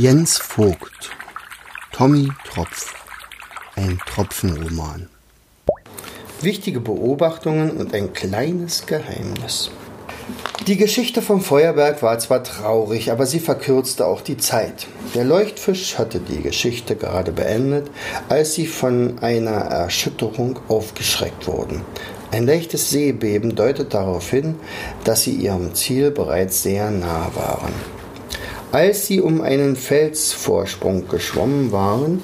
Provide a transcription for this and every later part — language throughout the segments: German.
Jens Vogt Tommy Tropf Ein Tropfenroman Wichtige Beobachtungen und ein kleines Geheimnis. Die Geschichte vom Feuerberg war zwar traurig, aber sie verkürzte auch die Zeit. Der Leuchtfisch hatte die Geschichte gerade beendet, als sie von einer Erschütterung aufgeschreckt wurden. Ein leichtes Seebeben deutet darauf hin, dass sie ihrem Ziel bereits sehr nah waren. Als sie um einen Felsvorsprung geschwommen waren,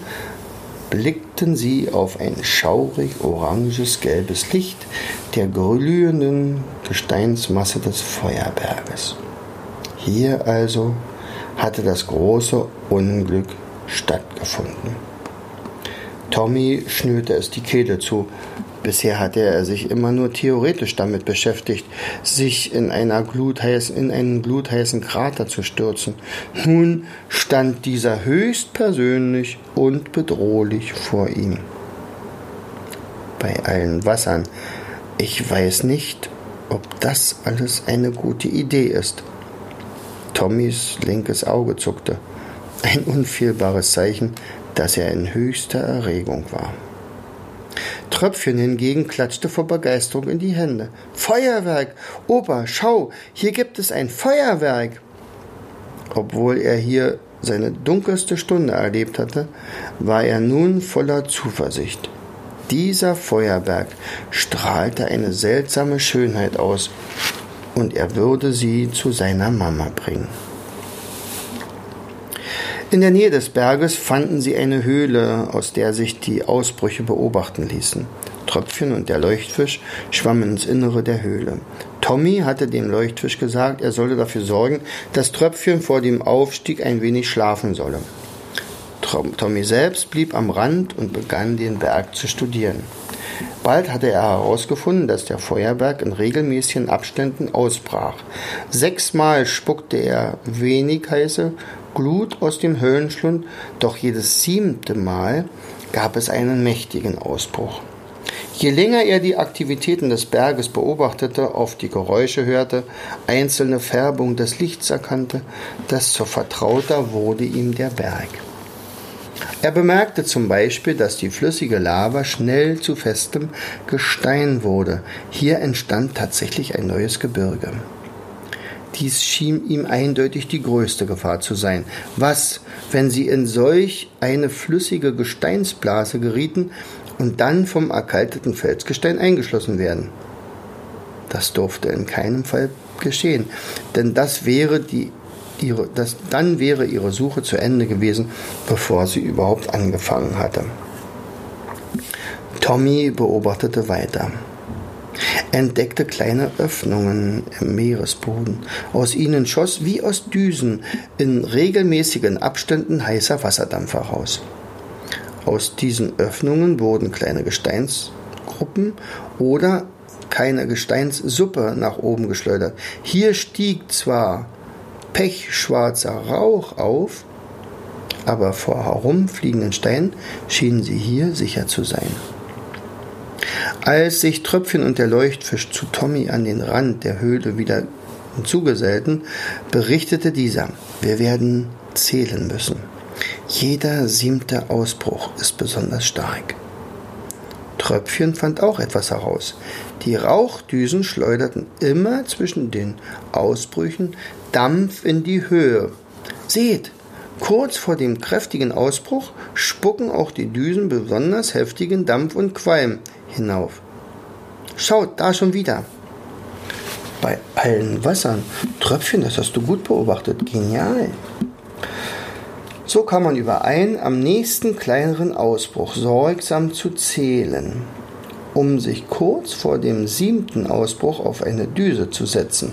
blickten sie auf ein schaurig oranges gelbes Licht der glühenden Gesteinsmasse des Feuerberges. Hier also hatte das große Unglück stattgefunden. Tommy schnürte es die Kehle zu, Bisher hatte er sich immer nur theoretisch damit beschäftigt, sich in, einer glutheißen, in einen glutheißen Krater zu stürzen. Nun stand dieser höchstpersönlich und bedrohlich vor ihm. Bei allen Wassern. Ich weiß nicht, ob das alles eine gute Idee ist. Tommys linkes Auge zuckte. Ein unfehlbares Zeichen, dass er in höchster Erregung war. Tröpfchen hingegen klatschte vor Begeisterung in die Hände. Feuerwerk! Opa, schau, hier gibt es ein Feuerwerk! Obwohl er hier seine dunkelste Stunde erlebt hatte, war er nun voller Zuversicht. Dieser Feuerberg strahlte eine seltsame Schönheit aus, und er würde sie zu seiner Mama bringen. In der Nähe des Berges fanden sie eine Höhle, aus der sich die Ausbrüche beobachten ließen. Tröpfchen und der Leuchtfisch schwammen ins Innere der Höhle. Tommy hatte dem Leuchtfisch gesagt, er solle dafür sorgen, dass Tröpfchen vor dem Aufstieg ein wenig schlafen solle. Tommy selbst blieb am Rand und begann den Berg zu studieren. Bald hatte er herausgefunden, dass der Feuerberg in regelmäßigen Abständen ausbrach. Sechsmal spuckte er wenig heiße Glut aus dem Höllenschlund, doch jedes siebte Mal gab es einen mächtigen Ausbruch. Je länger er die Aktivitäten des Berges beobachtete, auf die Geräusche hörte, einzelne Färbung des Lichts erkannte, desto vertrauter wurde ihm der Berg. Er bemerkte zum Beispiel, dass die flüssige Lava schnell zu festem Gestein wurde. Hier entstand tatsächlich ein neues Gebirge. Dies schien ihm eindeutig die größte Gefahr zu sein. Was, wenn sie in solch eine flüssige Gesteinsblase gerieten und dann vom erkalteten Felsgestein eingeschlossen werden? Das durfte in keinem Fall geschehen, denn das wäre die ihre, das, dann wäre ihre Suche zu Ende gewesen, bevor sie überhaupt angefangen hatte. Tommy beobachtete weiter entdeckte kleine Öffnungen im Meeresboden. Aus ihnen schoss wie aus Düsen in regelmäßigen Abständen heißer Wasserdampf heraus. Aus diesen Öffnungen wurden kleine Gesteinsgruppen oder keine Gesteinssuppe nach oben geschleudert. Hier stieg zwar pechschwarzer Rauch auf, aber vor herumfliegenden Steinen schienen sie hier sicher zu sein. Als sich Tröpfchen und der Leuchtfisch zu Tommy an den Rand der Höhle wieder hinzugesellten, berichtete dieser, wir werden zählen müssen. Jeder siebte Ausbruch ist besonders stark. Tröpfchen fand auch etwas heraus. Die Rauchdüsen schleuderten immer zwischen den Ausbrüchen Dampf in die Höhe. Seht, kurz vor dem kräftigen Ausbruch spucken auch die Düsen besonders heftigen Dampf und Qualm hinauf. Schaut, da schon wieder. Bei allen Wassern. Tröpfchen, das hast du gut beobachtet. Genial. So kam man überein, am nächsten kleineren Ausbruch sorgsam zu zählen, um sich kurz vor dem siebten Ausbruch auf eine Düse zu setzen.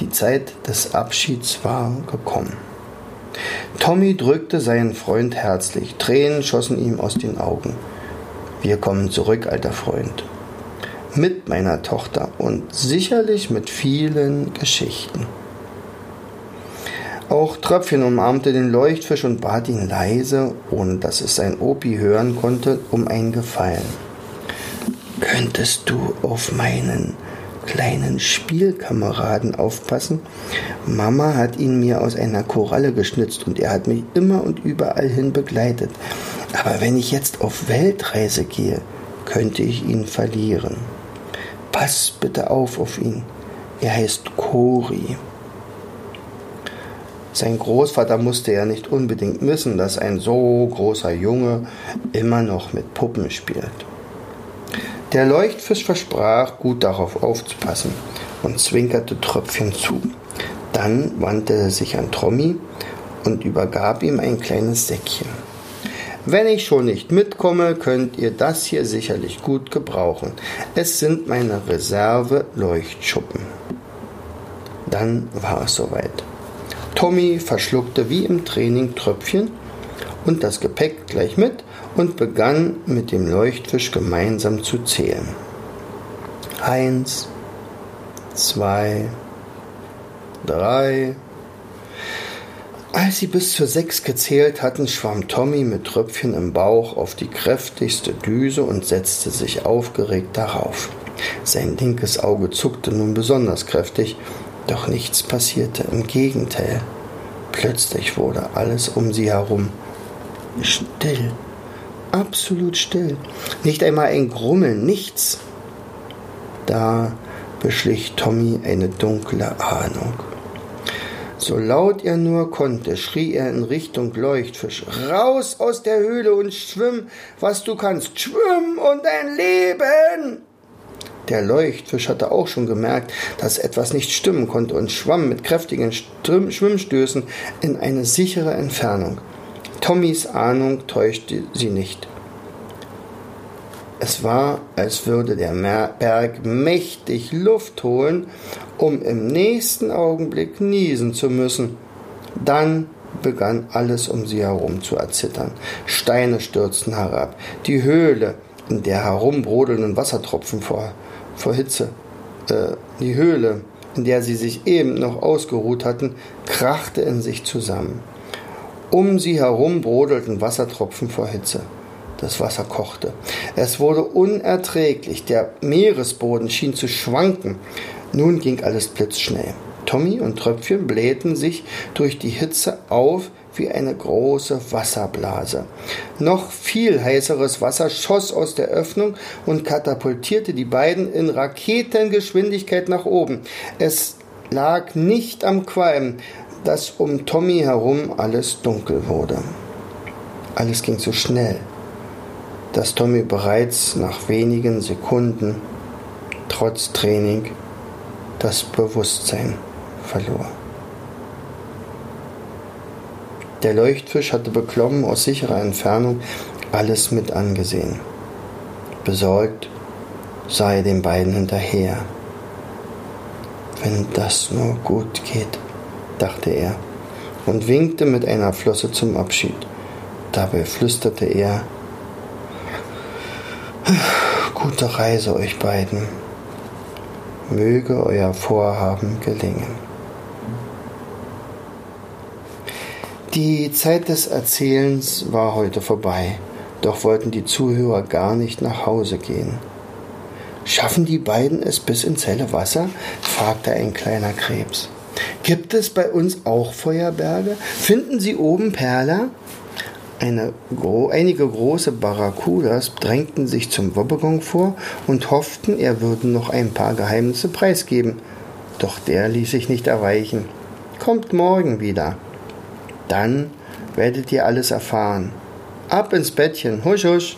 Die Zeit des Abschieds war gekommen. Tommy drückte seinen Freund herzlich, Tränen schossen ihm aus den Augen. Wir kommen zurück, alter Freund. Mit meiner Tochter und sicherlich mit vielen Geschichten. Auch Tröpfchen umarmte den Leuchtfisch und bat ihn leise, ohne dass es sein Opi hören konnte, um einen Gefallen. Könntest du auf meinen kleinen Spielkameraden aufpassen. Mama hat ihn mir aus einer Koralle geschnitzt und er hat mich immer und überall hin begleitet. Aber wenn ich jetzt auf Weltreise gehe, könnte ich ihn verlieren. Pass bitte auf auf ihn. Er heißt Cori. Sein Großvater musste ja nicht unbedingt wissen, dass ein so großer Junge immer noch mit Puppen spielt. Der Leuchtfisch versprach, gut darauf aufzupassen und zwinkerte Tröpfchen zu. Dann wandte er sich an Tommy und übergab ihm ein kleines Säckchen. Wenn ich schon nicht mitkomme, könnt ihr das hier sicherlich gut gebrauchen. Es sind meine Reserve-Leuchtschuppen. Dann war es soweit. Tommy verschluckte wie im Training Tröpfchen und das Gepäck gleich mit und begann mit dem Leuchtfisch gemeinsam zu zählen. Eins, zwei, drei. Als sie bis zu sechs gezählt hatten, schwamm Tommy mit Tröpfchen im Bauch auf die kräftigste Düse und setzte sich aufgeregt darauf. Sein linkes Auge zuckte nun besonders kräftig doch nichts passierte, im Gegenteil. Plötzlich wurde alles um sie herum still, absolut still. Nicht einmal ein Grummeln, nichts. Da beschlich Tommy eine dunkle Ahnung. So laut er nur konnte, schrie er in Richtung Leuchtfisch. Raus aus der Höhle und schwimm, was du kannst. Schwimm und dein Leben! Der Leuchtfisch hatte auch schon gemerkt, dass etwas nicht stimmen konnte und schwamm mit kräftigen Schwimmstößen in eine sichere Entfernung. Tommys Ahnung täuschte sie nicht. Es war, als würde der Berg mächtig Luft holen, um im nächsten Augenblick niesen zu müssen. Dann begann alles um sie herum zu erzittern. Steine stürzten herab. Die Höhle, in der herumbrodelnden Wassertropfen vor vor Hitze. Äh, die Höhle, in der sie sich eben noch ausgeruht hatten, krachte in sich zusammen. Um sie herum brodelten Wassertropfen vor Hitze. Das Wasser kochte. Es wurde unerträglich. Der Meeresboden schien zu schwanken. Nun ging alles blitzschnell. Tommy und Tröpfchen blähten sich durch die Hitze auf wie eine große Wasserblase. Noch viel heißeres Wasser schoss aus der Öffnung und katapultierte die beiden in Raketengeschwindigkeit nach oben. Es lag nicht am Qualm, dass um Tommy herum alles dunkel wurde. Alles ging so schnell, dass Tommy bereits nach wenigen Sekunden, trotz Training, das Bewusstsein verlor. Der Leuchtfisch hatte beklommen aus sicherer Entfernung alles mit angesehen. Besorgt sah er den beiden hinterher. Wenn das nur gut geht, dachte er und winkte mit einer Flosse zum Abschied. Dabei flüsterte er Gute Reise euch beiden. Möge euer Vorhaben gelingen. Die Zeit des Erzählens war heute vorbei, doch wollten die Zuhörer gar nicht nach Hause gehen. Schaffen die beiden es bis ins helle Wasser? fragte ein kleiner Krebs. Gibt es bei uns auch Feuerberge? Finden Sie oben Perla? Eine, einige große Barracudas drängten sich zum Wobbegong vor und hofften, er würde noch ein paar Geheimnisse preisgeben. Doch der ließ sich nicht erreichen. Kommt morgen wieder. Dann werdet ihr alles erfahren. Ab ins Bettchen. Husch, husch.